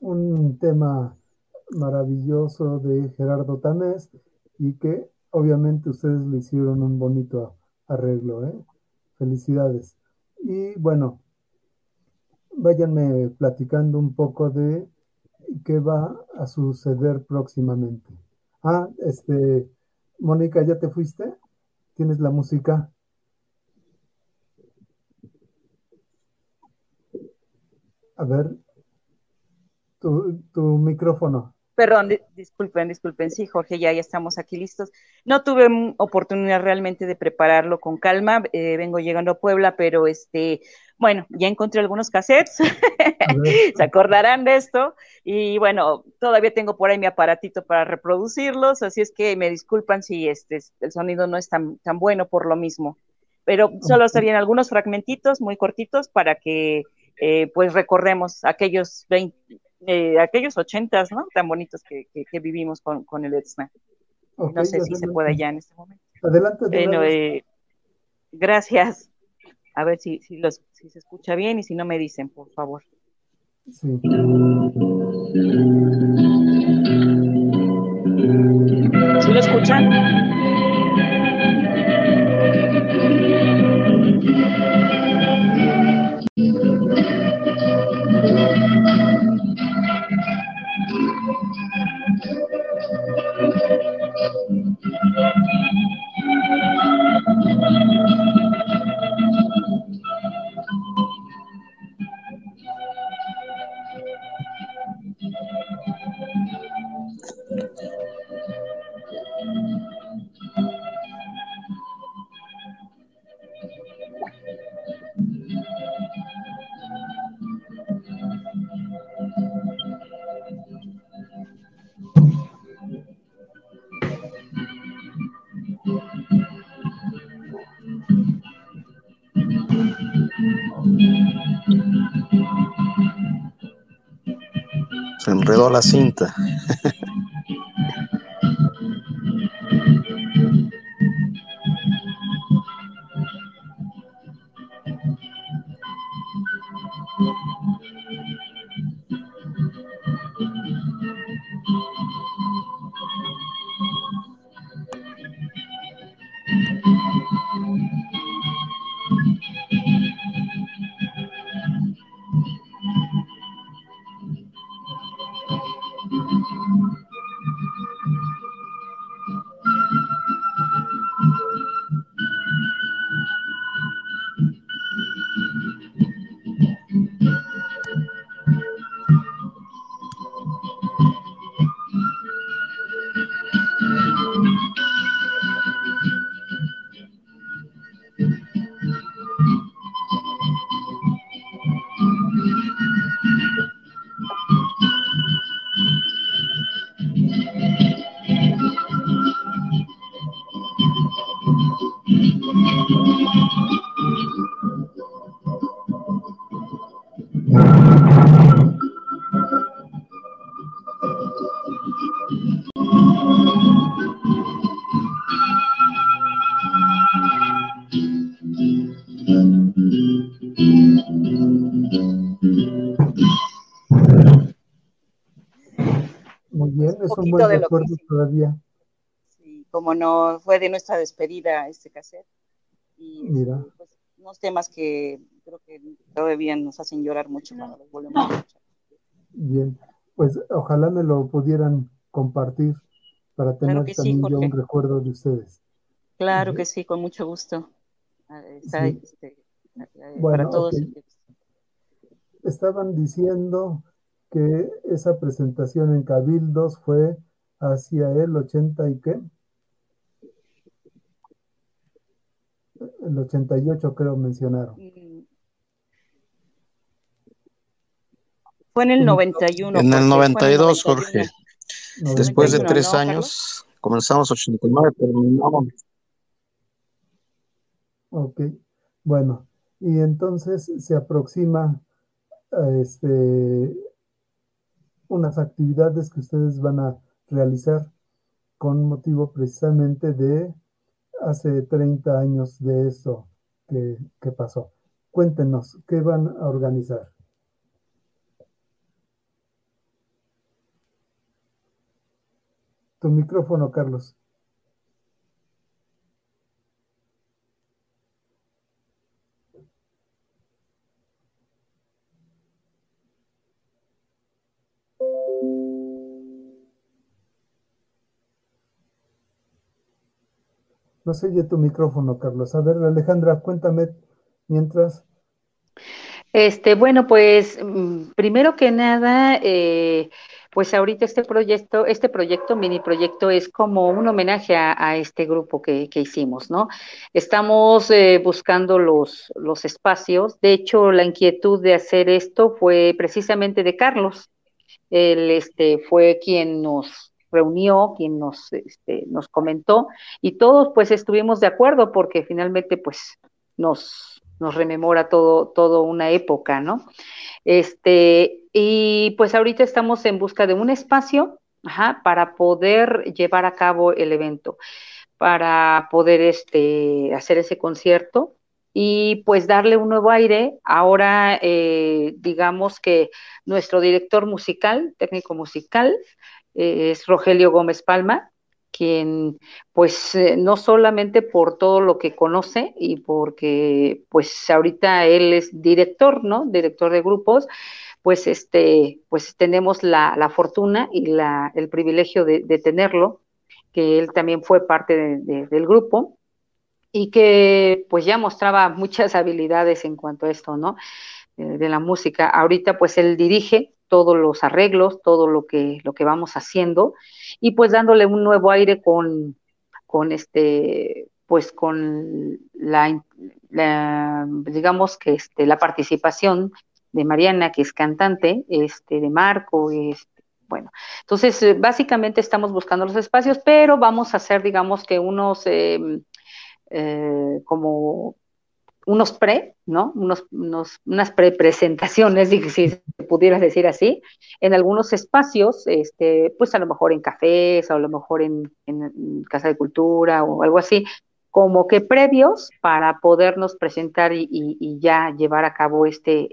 Un tema maravilloso de Gerardo Tamés y que obviamente ustedes le hicieron un bonito arreglo. ¿eh? Felicidades. Y bueno, váyanme platicando un poco de qué va a suceder próximamente. Ah, este, Mónica, ¿ya te fuiste? ¿Tienes la música? A ver, tu, micrófono. Perdón, disculpen, disculpen. Sí, Jorge, ya, ya estamos aquí listos. No tuve oportunidad realmente de prepararlo con calma. Eh, vengo llegando a Puebla, pero este, bueno, ya encontré algunos cassettes. *laughs* Se acordarán de esto. Y bueno, todavía tengo por ahí mi aparatito para reproducirlos, así es que me disculpan si este el sonido no es tan, tan bueno por lo mismo. Pero solo serían algunos fragmentitos muy cortitos para que eh, pues recorremos aquellos 20, eh, aquellos ochentas, ¿no? Tan bonitos que, que, vivimos con, con el ETSNA. no sé si se puede ya en este momento. Adelante. Bueno, eh, gracias. A ver si, si, los, si se escucha bien y si no me dicen, por favor. Sí. ¿Sí lo escuchan? Enredó la cinta. Buen recuerdo todavía. Sí, como no fue de nuestra despedida este cassette. Y Mira. Pues, unos temas que creo que todavía nos hacen llorar mucho cuando los volvemos a escuchar. Bien, pues ojalá me lo pudieran compartir para tener Claro que sí, también yo un recuerdo de ustedes. Claro que sí, con mucho gusto. Ah, Está, Sí. este, eh, Bueno, para todos. ok. Estaban diciendo que esa presentación en Cabildos fue hacia el 80 y qué? El 88 creo mencionaron. Fue en el 91. En el Jorge, fue 92, 91. Jorge. Después de 91, tres ¿no, años, comenzamos 89, terminamos. Ok, bueno, y entonces se aproxima a este, unas actividades que ustedes van a realizar con motivo precisamente de hace 30 años de eso que, que pasó. Cuéntenos, ¿qué van a organizar? Tu micrófono, Carlos. No se oye tu micrófono, Carlos. A ver, Alejandra, cuéntame mientras. Este, bueno, pues mm, primero que nada, eh, pues ahorita este proyecto, este proyecto, mini proyecto, es como un homenaje a, este grupo que, que hicimos, ¿no? Estamos eh, buscando los, los espacios. De hecho, la inquietud de hacer esto fue precisamente de Carlos. Él este, fue quien nos reunió, quien nos, este, nos comentó, y todos pues estuvimos de acuerdo porque finalmente pues nos, nos rememora todo, todo una época, ¿no? Este, y pues ahorita estamos en busca de un espacio para poder llevar a cabo el evento, para poder este, hacer ese concierto y pues darle un nuevo aire. Ahora, eh, digamos que nuestro director musical, técnico musical, eh, es Rogelio Gómez Palma, quien pues eh, no solamente por todo lo que conoce y porque pues ahorita él es director, ¿no? Director de grupos, pues este, pues tenemos la, la fortuna y la, el privilegio de, tenerlo, que él también fue parte de, de, del grupo y que pues ya mostraba muchas habilidades en cuanto a esto, ¿no? Eh, de la música. Ahorita pues él dirige todos los arreglos, todo lo que, lo que vamos haciendo, y pues dándole un nuevo aire con, con este, pues con la, digamos que este, la participación de Mariana, que es cantante, este, de Marco, este, bueno, entonces eh, básicamente estamos buscando los espacios, pero vamos a hacer, digamos que unos eh, eh, como unos pre, ¿no? Unos, unas pre-presentaciones, *laughs* si pudieras decir así, en algunos espacios, este, pues a lo mejor en cafés, o a lo mejor en, Casa de Cultura o algo así, como que previos para podernos presentar y, ya llevar a cabo este,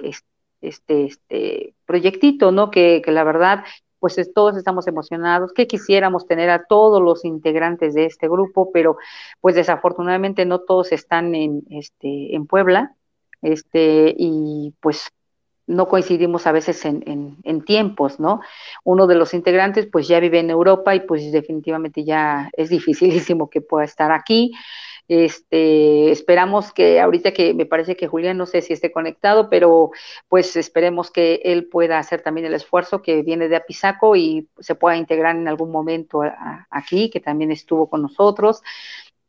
este, este proyectito, ¿no? Que, que la verdad pues todos estamos emocionados, que quisiéramos tener a todos los integrantes de este grupo, pero pues desafortunadamente no todos están en, este, en Puebla, este, y pues no coincidimos a veces en, en, tiempos, ¿no? Uno de los integrantes pues ya vive en Europa y pues definitivamente ya es dificilísimo que pueda estar aquí. Este, esperamos que ahorita que me parece que Julián no sé si esté conectado, pero pues esperemos que él pueda hacer también el esfuerzo que viene de Apizaco y se pueda integrar en algún momento aquí, que también estuvo con nosotros.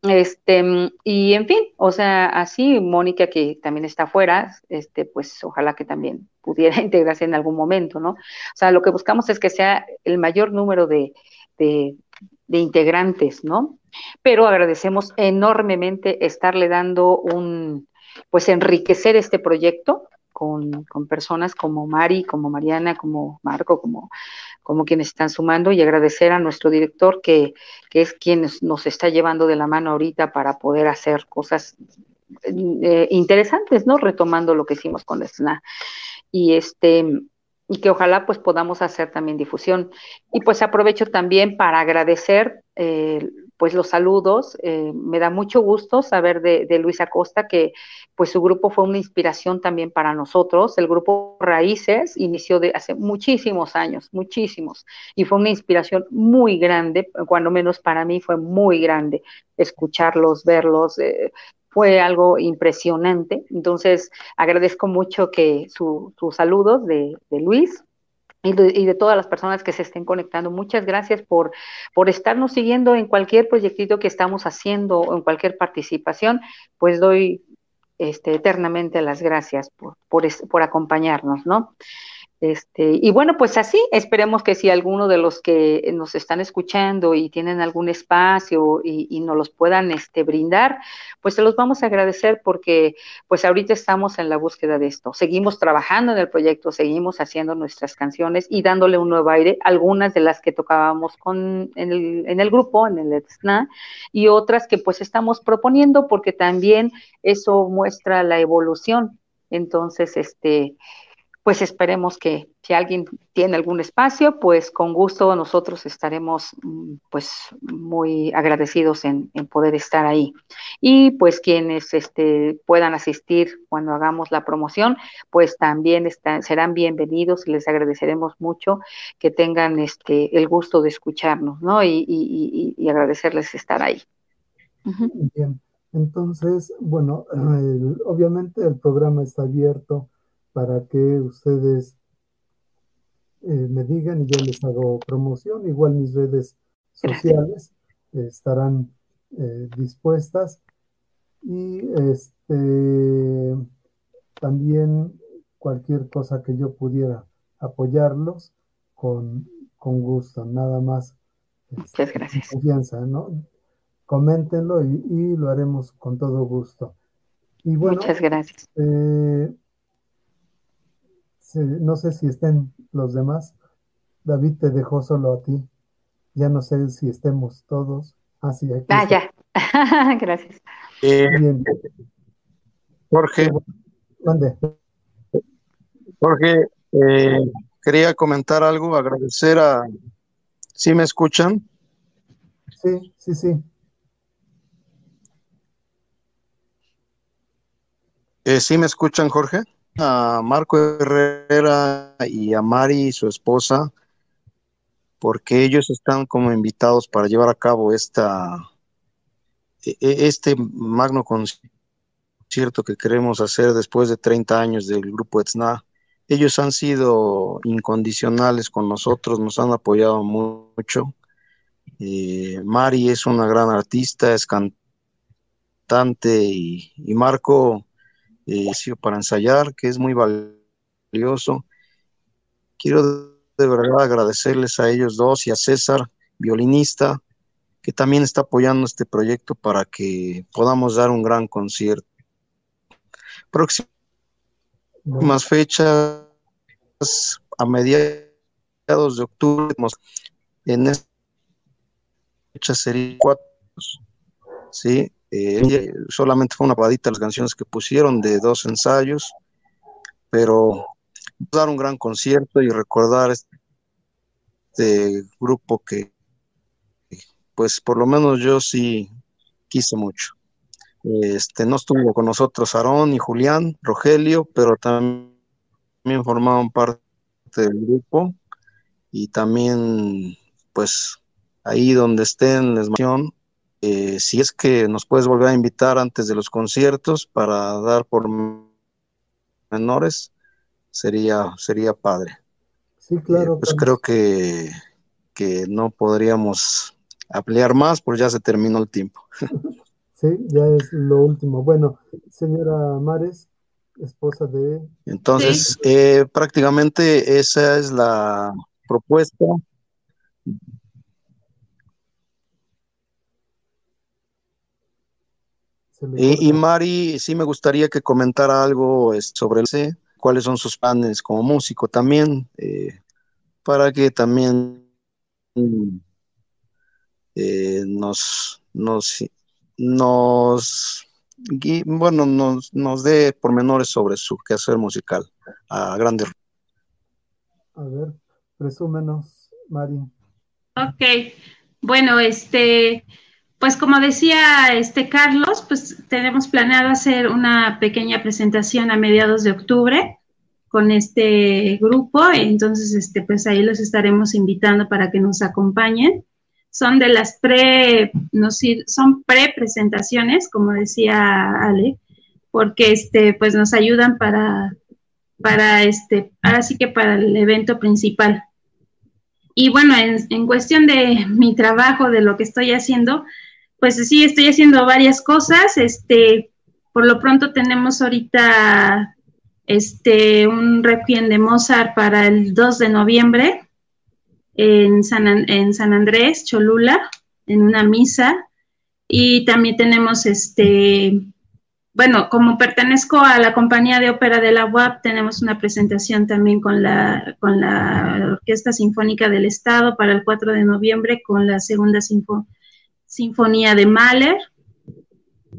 Este, y en fin, o sea, así Mónica, que también está afuera, este, pues ojalá que también pudiera *laughs* integrarse en algún momento, ¿no? O sea, lo que buscamos es que sea el mayor número de, de, de integrantes, ¿no? Pero agradecemos enormemente estarle dando un, pues enriquecer este proyecto con, con, personas como Mari, como Mariana, como Marco, como, como quienes están sumando y agradecer a nuestro director que, que es quien nos está llevando de la mano ahorita para poder hacer cosas eh, interesantes, ¿no? Retomando lo que hicimos con la. Y este, y que ojalá pues podamos hacer también difusión. Y pues aprovecho también para agradecer eh, pues los saludos. Eh, me da mucho gusto saber de, Luis Acosta que pues su grupo fue una inspiración también para nosotros. El grupo Raíces inició de hace muchísimos años, muchísimos, y fue una inspiración muy grande, cuando menos para mí fue muy grande escucharlos, verlos, eh, fue algo impresionante. Entonces, agradezco mucho que sus saludos de, Luis, y de, todas las personas que se estén conectando. Muchas gracias por, por estarnos siguiendo en cualquier proyectito que estamos haciendo o en cualquier participación. Pues doy este, eternamente las gracias por, por, por acompañarnos, ¿no? Este, y bueno, pues así, esperemos que si alguno de los que nos están escuchando y tienen algún espacio y, nos los puedan este, brindar, pues se los vamos a agradecer porque pues ahorita estamos en la búsqueda de esto. Seguimos trabajando en el proyecto, seguimos haciendo nuestras canciones y dándole un nuevo aire, algunas de las que tocábamos con, en, el, en el grupo, en el ETSNA, y otras que pues estamos proponiendo porque también eso muestra la evolución. Entonces, este, pues esperemos que si alguien tiene algún espacio, pues con gusto nosotros estaremos mm, pues muy agradecidos en, poder estar ahí. Y pues quienes este, puedan asistir cuando hagamos la promoción, pues también serán bienvenidos y les agradeceremos mucho que tengan este, el gusto de escucharnos, ¿no? Y, agradecerles estar ahí. Bien, entonces, bueno, obviamente el programa está abierto para que ustedes eh, me digan y yo les hago promoción. Igual mis redes sociales estarán eh, dispuestas. Y este también cualquier cosa que yo pudiera apoyarlos con, gusto, nada más. Este, Muchas gracias. Confianza, ¿no? Coméntenlo y, lo haremos con todo gusto. Y bueno, Muchas gracias. Eh, no sé si estén los demás. David te dejó solo a ti. Ya no sé si estemos todos. Ah, sí, aquí ah, ya. *laughs* Gracias. Eh, Jorge. ¿Dónde? Jorge, eh, quería comentar algo, agradecer a... ¿Sí me escuchan? Sí, sí, sí. Eh, ¿Sí me escuchan, Jorge? A Marco Herrera y a Mari, su esposa, porque ellos están como invitados para llevar a cabo esta, e, e, este magno concierto que queremos hacer después de 30 años del grupo ETSNA. Ellos han sido incondicionales con nosotros, nos han apoyado mucho. Eh, Mari es una gran artista, es cantante y Marco para ensayar, que es muy valioso. Quiero de verdad agradecerles a ellos dos y a César, violinista, que también está apoyando este proyecto para que podamos dar un gran concierto. próximas fechas a mediados de octubre en esta fecha sería cuatro sí eh, solamente fue una probadita las canciones que pusieron de dos ensayos pero dar un gran concierto y recordar este grupo que pues por lo menos yo sí quise mucho. Este, no estuvo con nosotros Aarón y Julián, Rogelio, pero también formaban parte del grupo y también pues ahí donde estén les eh, si es que nos puedes volver a invitar antes de los conciertos para dar por menores, sería, sería padre. Sí, claro. Eh, pues creo que, que no podríamos ampliar más, porque ya se terminó el tiempo. *laughs* Sí, ya es lo último. Bueno, señora Mares, esposa de... Entonces, eh, prácticamente esa es la propuesta. Y, y, Mari, sí me gustaría que comentara algo sobre el cuáles son sus planes como músico también, eh, para que también eh, nos, nos, nos, bueno, nos, nos dé pormenores sobre su quehacer musical a grandes. A ver, presúmenos, Mari. Ok, bueno, este, pues como decía este Carlos, pues tenemos planeado hacer una pequeña presentación a mediados de octubre con este grupo, entonces este, pues ahí los estaremos invitando para que nos acompañen son de las pre, no, son pre-presentaciones, como decía Ale, porque este, pues nos ayudan para, para este, ahora sí que para el evento principal. Y bueno, en, en cuestión de mi trabajo, de lo que estoy haciendo, pues sí, estoy haciendo varias cosas. Este, por lo pronto tenemos ahorita este, un requiem de Mozart para el 2 de noviembre en San, Andrés, Cholula, en una misa. Y también tenemos este, bueno, como pertenezco a la compañía de ópera de la UAP, tenemos una presentación también con la, con la Orquesta Sinfónica del Estado para el 4 de noviembre con la segunda sinfonía de Mahler.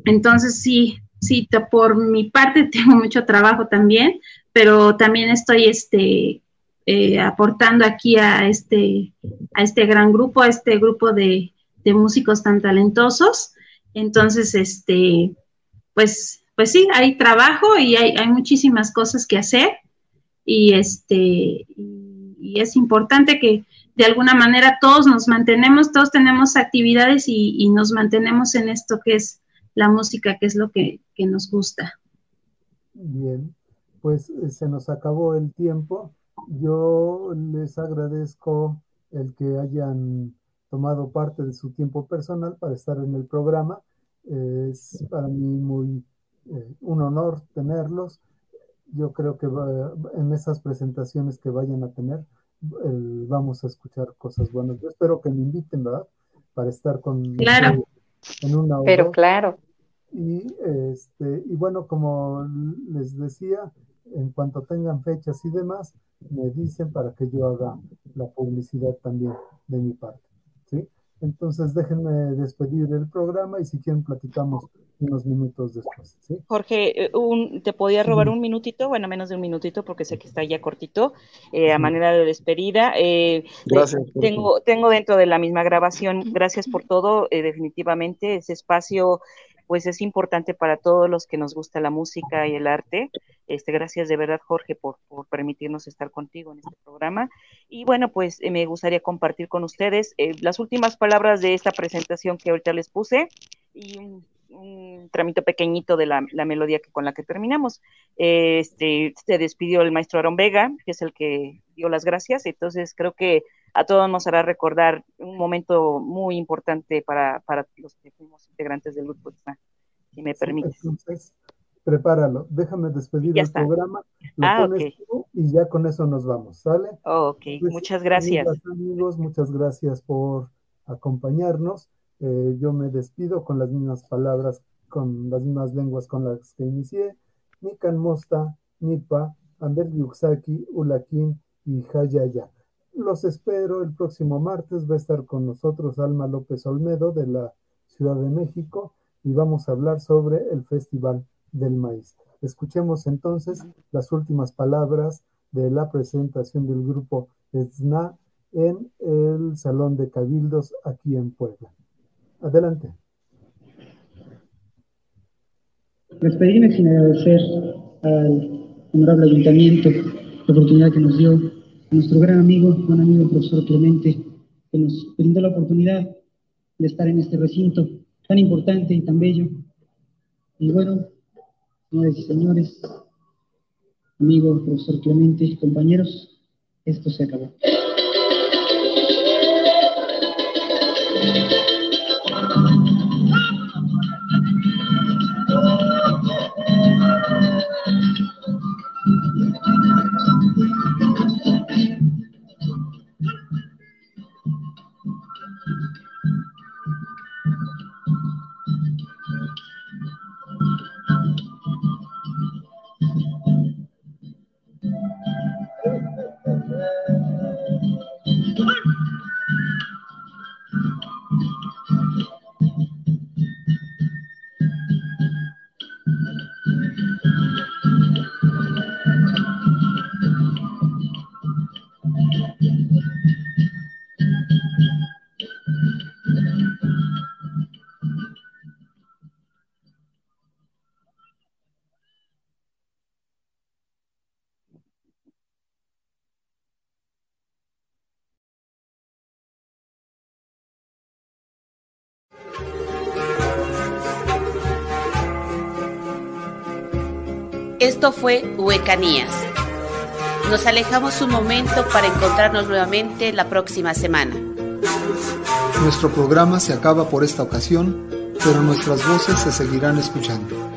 Entonces, sí, sí, por mi parte *laughs* tengo mucho trabajo también, pero también estoy este, eh, aportando aquí a este, a este gran grupo, a este grupo de, músicos tan talentosos. Entonces, este, pues, pues sí, hay trabajo y hay, muchísimas cosas que hacer y este, y es importante que de alguna manera todos nos mantenemos, todos tenemos actividades y, nos mantenemos en esto que es la música, que es lo que, nos gusta. Bien, pues eh, se nos acabó el tiempo. Yo les agradezco el que hayan tomado parte de su tiempo personal para estar en el programa. Es para mí muy eh, un honor tenerlos. Yo creo que en esas presentaciones que vayan a tener vamos a escuchar cosas buenas. Yo espero que me inviten, ¿verdad? Para estar con claro. en una hora. Pero claro. Y, este, y bueno, como les decía, en cuanto tengan fechas y demás, me dicen para que yo haga la publicidad también de mi parte. ¿sí? Entonces déjenme despedir el programa y si quieren platicamos unos minutos después. ¿sí? Jorge, eh, un, ¿te podía robar un minutito? Bueno, menos de un minutito porque sé que está ya cortito, eh, a manera de despedida. Eh, gracias. tengo, tengo dentro de la misma grabación, gracias por todo, definitivamente ese espacio pues es importante para todos los que nos gusta la música y el arte. Este, gracias de verdad, Jorge, por, permitirnos estar contigo en este programa. Y bueno, pues eh, me gustaría compartir con ustedes eh, las últimas palabras de esta presentación que ahorita les puse y un, tramito pequeñito de la, melodía que, con la que terminamos. este, se despidió el maestro Aaron Vega, que es el que dio las gracias. Entonces creo que a todos nos hará recordar un momento muy importante para, los que fuimos integrantes del grupo, si me permite. entonces, prepáralo, déjame despedir el programa, lo ah, pones tú y ya con eso nos vamos, ¿sale? ok, pues, muchas gracias. amigos, muchas gracias por acompañarnos. Eh, yo me despido con las mismas palabras, con las mismas lenguas con las que inicié. Nikan Mosta, Nipa, Amber Yuxaki, Ulakin y Jayaya. Los espero el próximo martes. Va a estar con nosotros Alma López Olmedo de la Ciudad de México y vamos a hablar sobre el Festival del Maíz. Escuchemos entonces las últimas palabras de la presentación del grupo SNA en el Salón de Cabildos aquí en Puebla. Adelante. Despedirme sin agradecer al honorable ayuntamiento la oportunidad que nos dio nuestro gran amigo, buen amigo profesor Clemente, que nos brindó la oportunidad de estar en este recinto tan importante y tan bello. Y bueno, señores y señores, amigo profesor Clemente, compañeros, esto se acabó. Esto fue Huecanías. Nos alejamos un momento para encontrarnos nuevamente la próxima semana. Nuestro programa se acaba por esta ocasión, pero nuestras voces se seguirán escuchando.